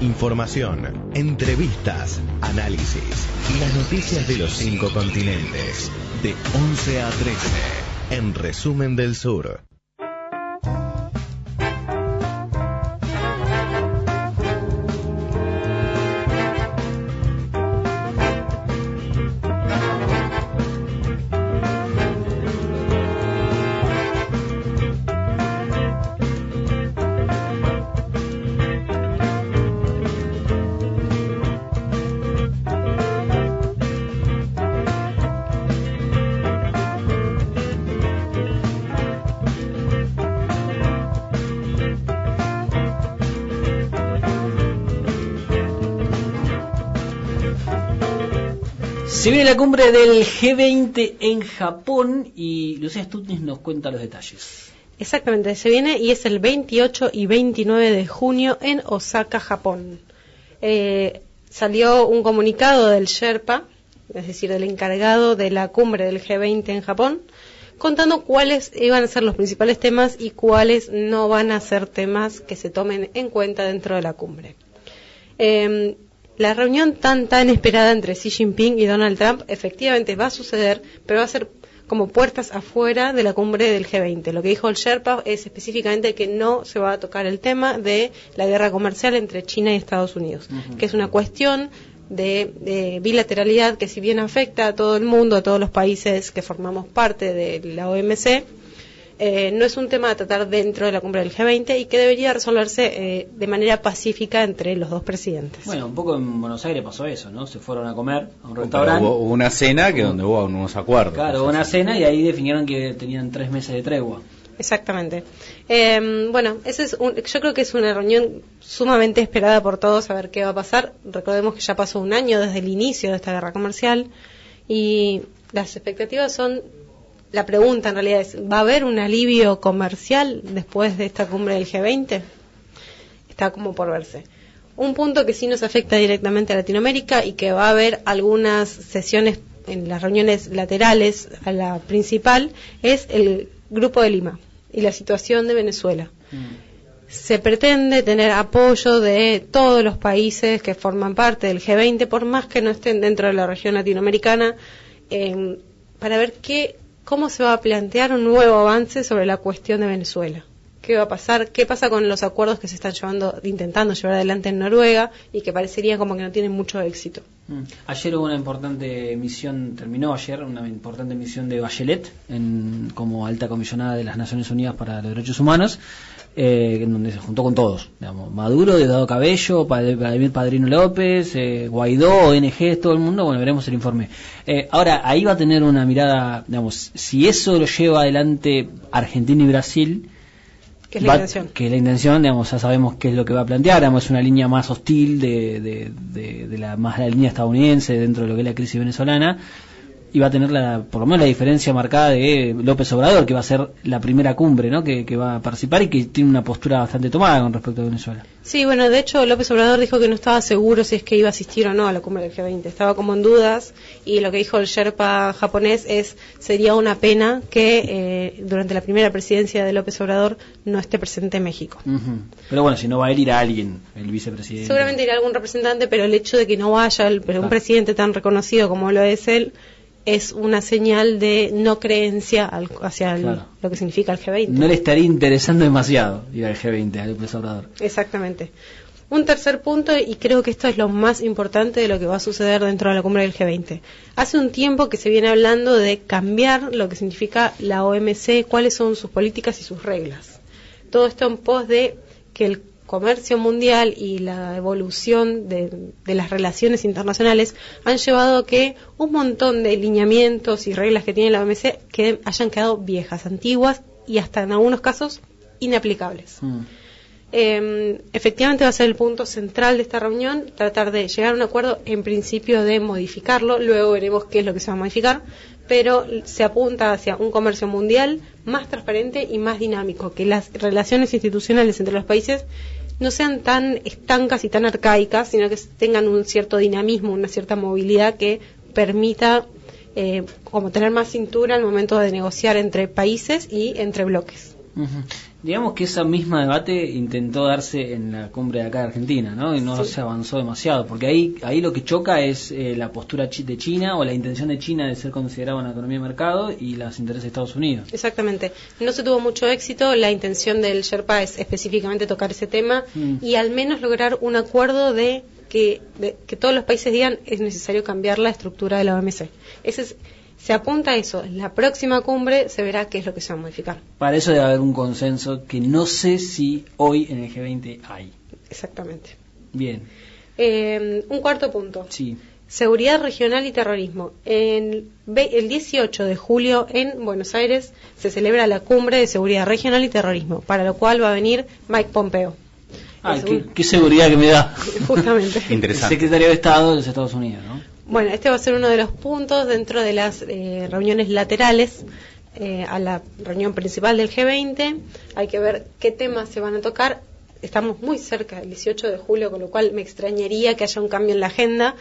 Información, entrevistas, análisis y las noticias de los cinco continentes. De 11 a 13. En Resumen del Sur. Se viene la cumbre del G20 en Japón y Lucía Stutnis nos cuenta los detalles. Exactamente, se viene y es el 28 y 29 de junio en Osaka, Japón. Eh, salió un comunicado del Sherpa, es decir, del encargado de la cumbre del G20 en Japón, contando cuáles iban a ser los principales temas y cuáles no van a ser temas que se tomen en cuenta dentro de la cumbre. Eh, la reunión tan tan esperada entre Xi Jinping y Donald Trump efectivamente va a suceder, pero va a ser como puertas afuera de la cumbre del G20. Lo que dijo el Sherpa es específicamente que no se va a tocar el tema de la guerra comercial entre China y Estados Unidos, que es una cuestión de, de, bilateralidad que si bien afecta a todo el mundo, a todos los países que formamos parte de la OMC, eh, no es un tema a tratar dentro de la cumbre del G20 y que debería resolverse eh, de manera pacífica entre los dos presidentes. Bueno, un poco en Buenos Aires pasó eso, ¿no? Se fueron a comer a un restaurante. Hubo una cena que donde hubo unos acuerdos. Claro, hubo una cena y ahí definieron que tenían tres meses de tregua. Exactamente. Eh, bueno, ese es un, yo creo que es una reunión sumamente esperada por todos a ver qué va a pasar. Recordemos que ya pasó un año desde el inicio de esta guerra comercial y las expectativas son la pregunta en realidad es, ¿va a haber un alivio comercial después de esta cumbre del G20? Está como por verse. Un punto que sí nos afecta directamente a Latinoamérica y que va a haber algunas sesiones en las reuniones laterales a la principal es el Grupo de Lima y la situación de Venezuela. Mm. Se pretende tener apoyo de todos los países que forman parte del G20, por más que no estén dentro de la región latinoamericana, eh, para ver qué cómo se va a plantear un nuevo avance sobre la cuestión de Venezuela. ¿Qué va a pasar? ¿Qué pasa con los acuerdos que se están llevando, intentando llevar adelante en Noruega y que parecería como que no tienen mucho éxito? Mm. Ayer hubo una importante misión, terminó ayer, una importante misión de Bachelet en, como alta comisionada de las Naciones Unidas para los Derechos Humanos, eh, en donde se juntó con todos, digamos, Maduro, Diosdado Cabello, Vladimir Padrino López, eh, Guaidó, ONG, todo el mundo, bueno, veremos el informe. Eh, ahora, ahí va a tener una mirada, digamos, si eso lo lleva adelante Argentina y Brasil, que es la intención. Que la intención, digamos, ya sabemos qué es lo que va a plantear, digamos, es una línea más hostil de, de, de, de la, más la línea estadounidense dentro de lo que es la crisis venezolana, y va a tener la, por lo menos la diferencia marcada de López Obrador, que va a ser la primera cumbre ¿no? que, que va a participar y que tiene una postura bastante tomada con respecto a Venezuela. Sí, bueno, de hecho López Obrador dijo que no estaba seguro si es que iba a asistir o no a la cumbre del G20, estaba como en dudas y lo que dijo el Sherpa japonés es sería una pena que eh, durante la primera presidencia de López Obrador no esté presente en México. Uh -huh. Pero bueno, si no va a ir a alguien, el vicepresidente. Seguramente irá algún representante, pero el hecho de que no vaya el, pero un presidente tan reconocido como lo es él, es una señal de no creencia al, hacia el, claro. lo que significa el G20. No le estaría interesando demasiado ir al G20, al López Obrador. Exactamente. Un tercer punto, y creo que esto es lo más importante de lo que va a suceder dentro de la cumbre del G20. Hace un tiempo que se viene hablando de cambiar lo que significa la OMC, cuáles son sus políticas y sus reglas. Todo esto en pos de que el comercio mundial y la evolución de, de, las relaciones internacionales han llevado a que un montón de lineamientos y reglas que tiene la OMC que hayan quedado viejas, antiguas y hasta en algunos casos inaplicables. Mm. Eh, efectivamente va a ser el punto central de esta reunión, tratar de llegar a un acuerdo en principio de modificarlo, luego veremos qué es lo que se va a modificar, pero se apunta hacia un comercio mundial más transparente y más dinámico, que las relaciones institucionales entre los países no sean tan estancas y tan arcaicas, sino que tengan un cierto dinamismo, una cierta movilidad que permita eh, como tener más cintura al momento de negociar entre países y entre bloques. Digamos que esa misma debate intentó darse en la cumbre de acá de Argentina, ¿no? Y no Sí. se avanzó demasiado, porque ahí ahí lo que choca es eh, la postura de China o la intención de China de ser considerada una economía de mercado y los intereses de Estados Unidos. Exactamente. No se tuvo mucho éxito. La intención del Sherpa es específicamente tocar ese tema Mm. y al menos lograr un acuerdo de que, de que todos los países digan es necesario cambiar la estructura de la OMC. Ese es- se apunta a eso. En la próxima cumbre se verá qué es lo que se va a modificar. Para eso debe haber un consenso que no sé si hoy en el G20 hay. Exactamente. Bien, Eh, un cuarto punto. sí. Seguridad regional y terrorismo. En el 18 de julio en Buenos Aires se celebra la cumbre de seguridad regional y terrorismo, para lo cual va a venir Mike Pompeo. Ay, Es qué, un- qué seguridad que me da. Justamente. El Interesante. secretario de Estado de los Estados Unidos, ¿no? Bueno, este va a ser uno de los puntos dentro de las eh, reuniones laterales eh, a la reunión principal del G20. Hay que ver qué temas se van a tocar. Estamos muy cerca del 18 de julio, con lo cual me extrañaría que haya un cambio en la agenda,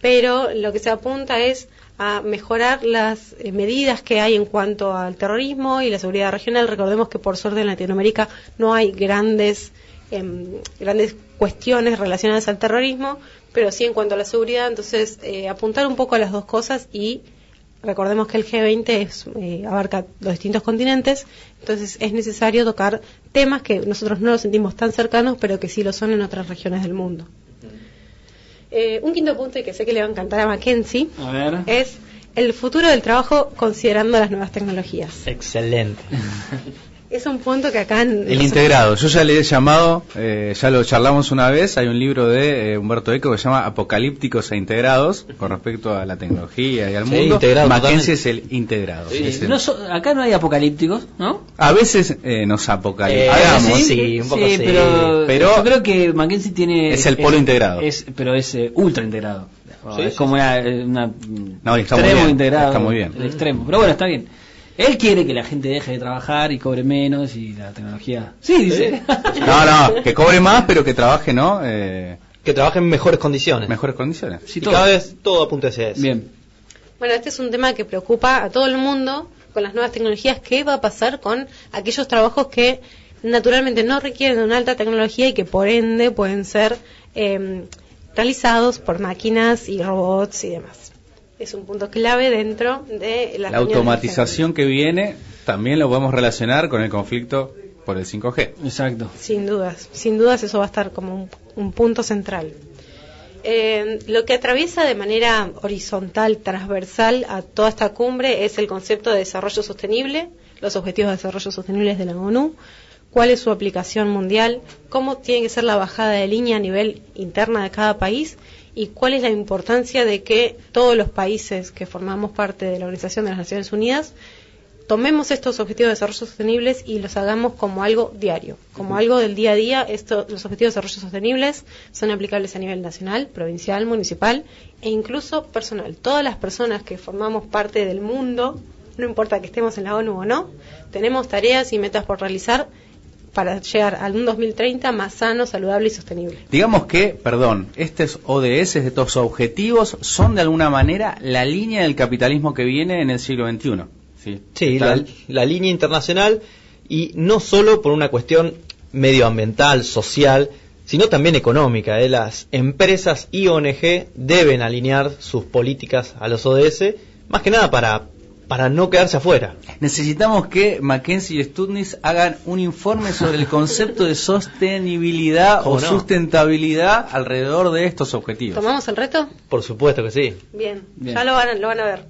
pero lo que se apunta es a mejorar las eh, medidas que hay en cuanto al terrorismo y la seguridad regional. Recordemos que por suerte en Latinoamérica no hay grandes em, grandes cuestiones relacionadas al terrorismo, pero sí en cuanto a la seguridad, entonces eh, apuntar un poco a las dos cosas y recordemos que el G20 es, eh, abarca los distintos continentes, entonces es necesario tocar temas que nosotros no los sentimos tan cercanos, pero que sí lo son en otras regiones del mundo. Eh, un quinto punto y que sé que le va a encantar a Mackenzie A ver. es el futuro del trabajo considerando las nuevas tecnologías. Excelente. Es un punto que acá en El integrado, yo ya le he llamado, eh, ya lo charlamos una vez, hay un libro de eh, Humberto Eco que se llama Apocalípticos e Integrados con respecto a la tecnología y al Sí, mundo. integrado Mackenzie es el integrado. Sí, es el- no so- acá no hay apocalípticos, ¿no? a veces eh, nos Eh, apocaliptamos. sí, sí, un poco sí, sí. pero, Pero- yo creo que Mackenzie tiene Es el polo integrado. es- pero es eh, ultra integrado. Sí, es sí, como una, una No, está muy extremo bien, integrado. está muy bien. El extremo. Pero bueno, está bien. Él quiere que la gente deje de trabajar y cobre menos y la tecnología. Sí, dice. No, no, que cobre más, pero que trabaje, ¿no? Eh, Que trabaje en mejores condiciones. mejores condiciones. Sí, y todo. cada vez todo apunta hacia eso. Bien. Bueno, este es un tema que preocupa a todo el mundo con las nuevas tecnologías. ¿Qué va a pasar con aquellos trabajos que naturalmente no requieren de una alta tecnología y que por ende pueden ser eh, realizados por máquinas y robots y demás? Es un punto clave dentro de la, La automatización que viene también lo podemos relacionar con el conflicto por el 5G. Exacto. Sin dudas, sin dudas eso va a estar como un, un punto central. Eh, lo que atraviesa de manera horizontal, transversal a toda esta cumbre es el concepto de desarrollo sostenible, los objetivos de desarrollo sostenibles de la ONU, cuál es su aplicación mundial, cómo tiene que ser la bajada de línea a nivel interna de cada país y cuál es la importancia de que todos los países que formamos parte de la Organización de las Naciones Unidas tomemos estos objetivos de desarrollo sostenibles y los hagamos como algo diario, como algo del día a día. Esto, los objetivos de desarrollo sostenibles son aplicables a nivel nacional, provincial, municipal e incluso personal. Todas las personas que formamos parte del mundo, no importa que estemos en la ONU o no, tenemos tareas y metas por realizar para llegar al un 2030 más sano, saludable y sostenible. Digamos que, perdón, estos ODS, estos objetivos, son de alguna manera la línea del capitalismo que viene en el siglo XXI. Sí, Sí, la, línea internacional y no solo por una cuestión medioambiental, social, sino también económica. ¿eh? Las empresas y ONG deben alinear sus políticas a los ODS, más que nada para, para no quedarse afuera. Necesitamos que Mackenzie y Studnis hagan un informe sobre el concepto de sostenibilidad o sustentabilidad alrededor de estos objetivos. ¿Tomamos el reto? Por supuesto que sí. Bien, Bien. ya lo van, a- lo van a ver.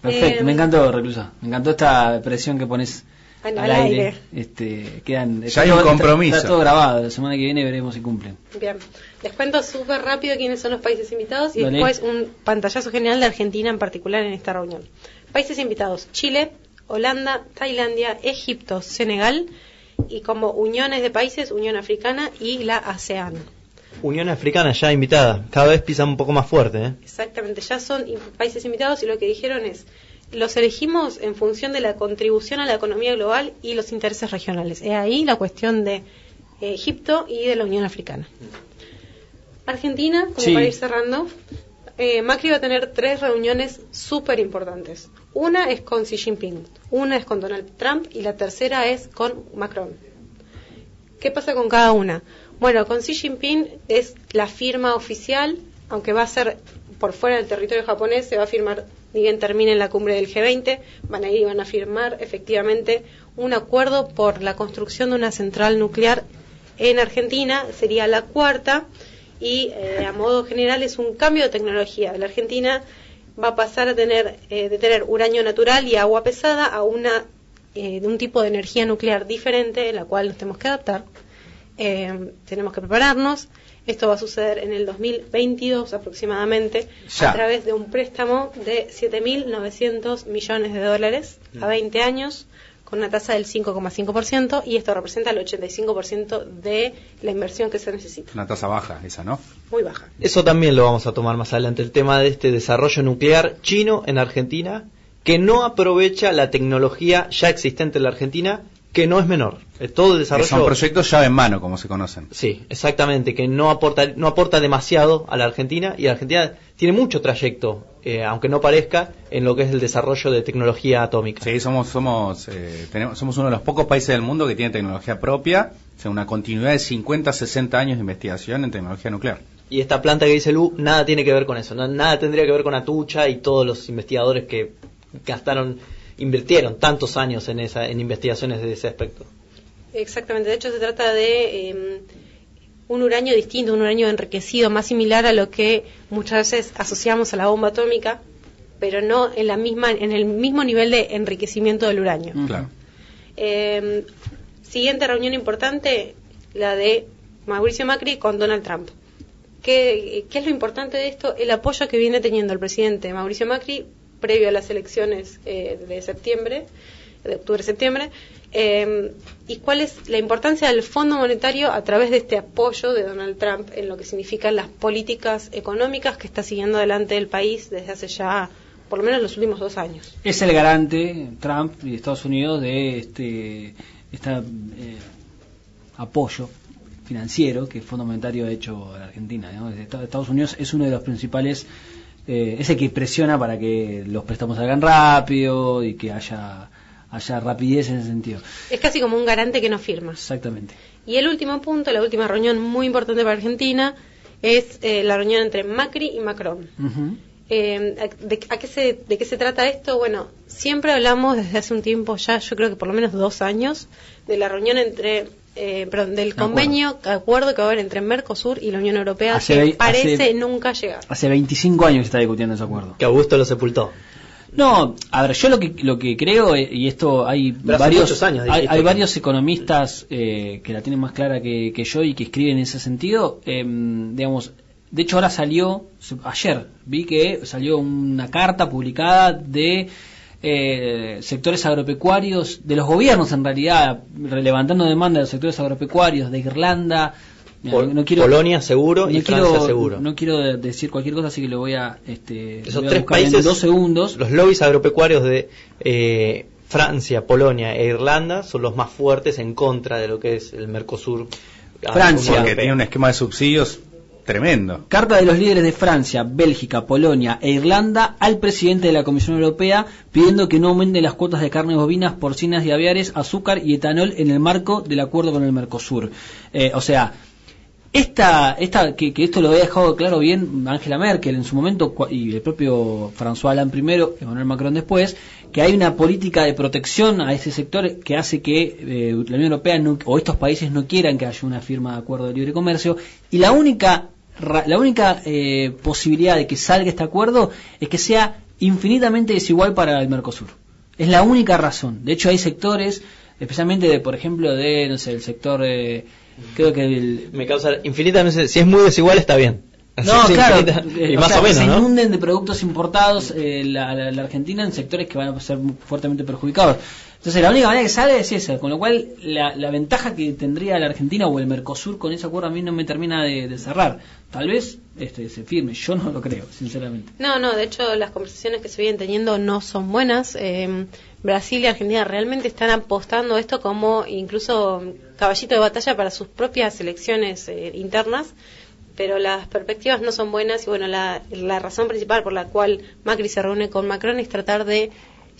Perfecto. Eh, me encantó, Reclusa. Me encantó esta presión que pones Al- aire. aire. Este, quedan, Ya hay un todo- compromiso. Está, todo grabado. La semana que viene veremos si cumplen. Bien, les cuento súper rápido quiénes son los países invitados y Dale. después un pantallazo general de Argentina en particular en esta reunión. Países invitados, Chile, Holanda, Tailandia, Egipto, Senegal y como uniones de países, Unión Africana y la ASEAN. Unión Africana ya invitada, cada vez pisan un poco más fuerte. ¿eh? Exactamente, ya son países invitados y lo que dijeron es, los elegimos en función de la contribución a la economía global y los intereses regionales. Es ahí la cuestión de eh, Egipto y de la Unión Africana. Argentina, como Sí. para ir cerrando, Eh, Macri va a tener tres reuniones súper importantes. Una es con Xi Jinping, una es con Donald Trump y la tercera es con Macron. ¿Qué pasa con cada una? Bueno, con Xi Jinping es la firma oficial, aunque va a ser por fuera del territorio japonés, se va a firmar, ni bien termine la cumbre del G20, van a ir y van a firmar efectivamente un acuerdo por la construcción de una central nuclear en Argentina, sería la cuarta, y eh, a modo general es un cambio de tecnología. La Argentina va a pasar a tener, eh, de tener uranio natural y agua pesada a una eh, de un tipo de energía nuclear diferente, en la cual nos tenemos que adaptar. Eh, tenemos que prepararnos. Esto va a suceder en el 2022 aproximadamente Ya. a través de un préstamo de 7.900 millones de dólares a 20 años con una tasa del 5,5% y esto representa el 85% de la inversión que se necesita. Una tasa baja esa, ¿no? Muy baja. Eso también lo vamos a tomar más adelante, el tema de este desarrollo nuclear chino en Argentina, que no aprovecha la tecnología ya existente en la Argentina, que no es menor. Eh, Todo el Que desarrollo... son proyectos llave en mano, como se conocen. Sí, exactamente, que no aporta, no aporta demasiado a la Argentina y la Argentina tiene mucho trayecto, eh, aunque no parezca, en lo que es el desarrollo de tecnología atómica. Sí, somos, somos, eh, tenemos, somos uno de los pocos países del mundo que tiene tecnología propia, o sea, una continuidad de 50, 60 años de investigación en tecnología nuclear. Y esta planta que dice Lu, nada tiene que ver con eso, na- nada tendría que ver con Atucha y todos los investigadores que gastaron, invirtieron tantos años en, esa, en investigaciones de ese aspecto. Exactamente, de hecho se trata de eh, un uranio distinto, un uranio enriquecido, más similar a lo que muchas veces asociamos a la bomba atómica, pero no en la misma, en el mismo nivel de enriquecimiento del uranio. Claro. Eh, siguiente reunión importante, la de Mauricio Macri con Donald Trump. ¿Qué, qué es lo importante de esto? El apoyo que viene teniendo el presidente Mauricio Macri previo a las elecciones eh, de septiembre, de octubre-septiembre, eh, y cuál es la importancia del Fondo Monetario a través de este apoyo de Donald Trump en lo que significan las políticas económicas que está siguiendo adelante el país desde hace ya por lo menos los últimos dos años. Es el garante, Trump y Estados Unidos, de este esta, eh, apoyo financiero que el Fondo Monetario ha hecho a la Argentina. ¿no? Est- Estados Unidos es uno de los principales, eh, es el que presiona para que los préstamos salgan rápido y que haya, haya rapidez en ese sentido. Es casi como un garante que no firma. Exactamente. Y el último punto, la última reunión muy importante para Argentina, es eh, la reunión entre Macri y Macron. Eh, ¿de, a qué se, ¿De qué se trata esto? Bueno, siempre hablamos desde hace un tiempo ya, yo creo que por lo menos dos años, de la reunión entre, eh, perdón, del convenio, acuerdo que va a haber entre Mercosur y la Unión Europea, Hace que parece hace- nunca llegar. Hace 25 años que está discutiendo ese acuerdo. Que Augusto lo sepultó. No, a ver, yo lo que lo que creo eh, y esto hay Pero varios muchos años hay, dijiste hay que- varios economistas eh, que la tienen más clara que, que yo y que escriben en ese sentido, eh, digamos, de hecho ahora salió ayer vi que salió una carta publicada de eh, sectores agropecuarios de los gobiernos en realidad levantando demanda de los sectores agropecuarios de Irlanda Mira, Pol- no quiero- Polonia seguro y no Francia quiero- seguro. No quiero de- decir cualquier cosa, así que lo voy a, este, Esos lo voy a tres buscar en países, dos segundos. los lobbies agropecuarios de eh, Francia, Polonia e Irlanda son los más fuertes en contra de lo que es el Mercosur. Francia. Porque tiene un esquema de subsidios tremendo. Carta de los líderes de Francia, Bélgica, Polonia e Irlanda al presidente de la Comisión Europea pidiendo que no aumenten las cuotas de carnes bovinas, porcinas y aviares, azúcar y etanol en el marco del acuerdo con el Mercosur. Eh, o sea, esta, esta, que, esto lo había dejado claro bien Angela Merkel en su momento y el propio François Hollande primero, Emmanuel Macron después, que hay una política de protección a ese sector que hace que eh, la Unión Europea o estos países no quieran que haya una firma de acuerdo de libre comercio y la única la única eh, posibilidad de que salga este acuerdo es que sea infinitamente desigual para el Mercosur. Es la única razón. De hecho, hay sectores, especialmente de, por ejemplo, de, no sé, el sector, eh, creo que el, Me causa infinitamente. Si es muy desigual, está bien. no, Sí, claro, infinita- eh, o más sea, o menos, se ¿no? inunden de productos importados eh, la, la- la Argentina en sectores que van a ser fuertemente perjudicados. Entonces, la única manera que sale es esa, con lo cual la, ventaja que tendría la Argentina o el Mercosur con ese acuerdo a mí no me termina de, cerrar. Tal vez este, se firme, yo no lo creo, sinceramente. No, no, de hecho las conversaciones que se vienen teniendo no son buenas. Eh, Brasil y Argentina realmente están apostando esto como incluso caballito de batalla para sus propias elecciones eh, internas, pero las perspectivas no son buenas y bueno, la razón principal por la cual Macri se reúne con Macron es tratar de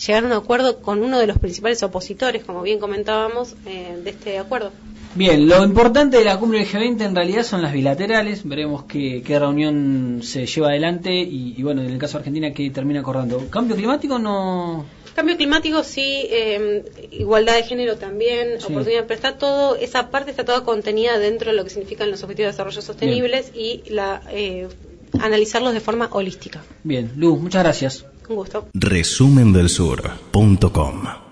llegar a un acuerdo con uno de los principales opositores, como bien comentábamos, eh, de este acuerdo. Bien, lo importante de la cumbre del G20 en realidad son las bilaterales. Veremos qué, qué reunión se lleva adelante y, y, bueno, en el caso de Argentina, qué termina acordando. ¿Cambio climático no...? Cambio climático sí, eh, igualdad de género también, Sí. oportunidad, pero está todo, esa parte está toda contenida dentro de lo que significan los objetivos de desarrollo sostenibles y la eh, analizarlos de forma holística. Bien, Luz, muchas gracias. Un gusto. Resumendelsur.com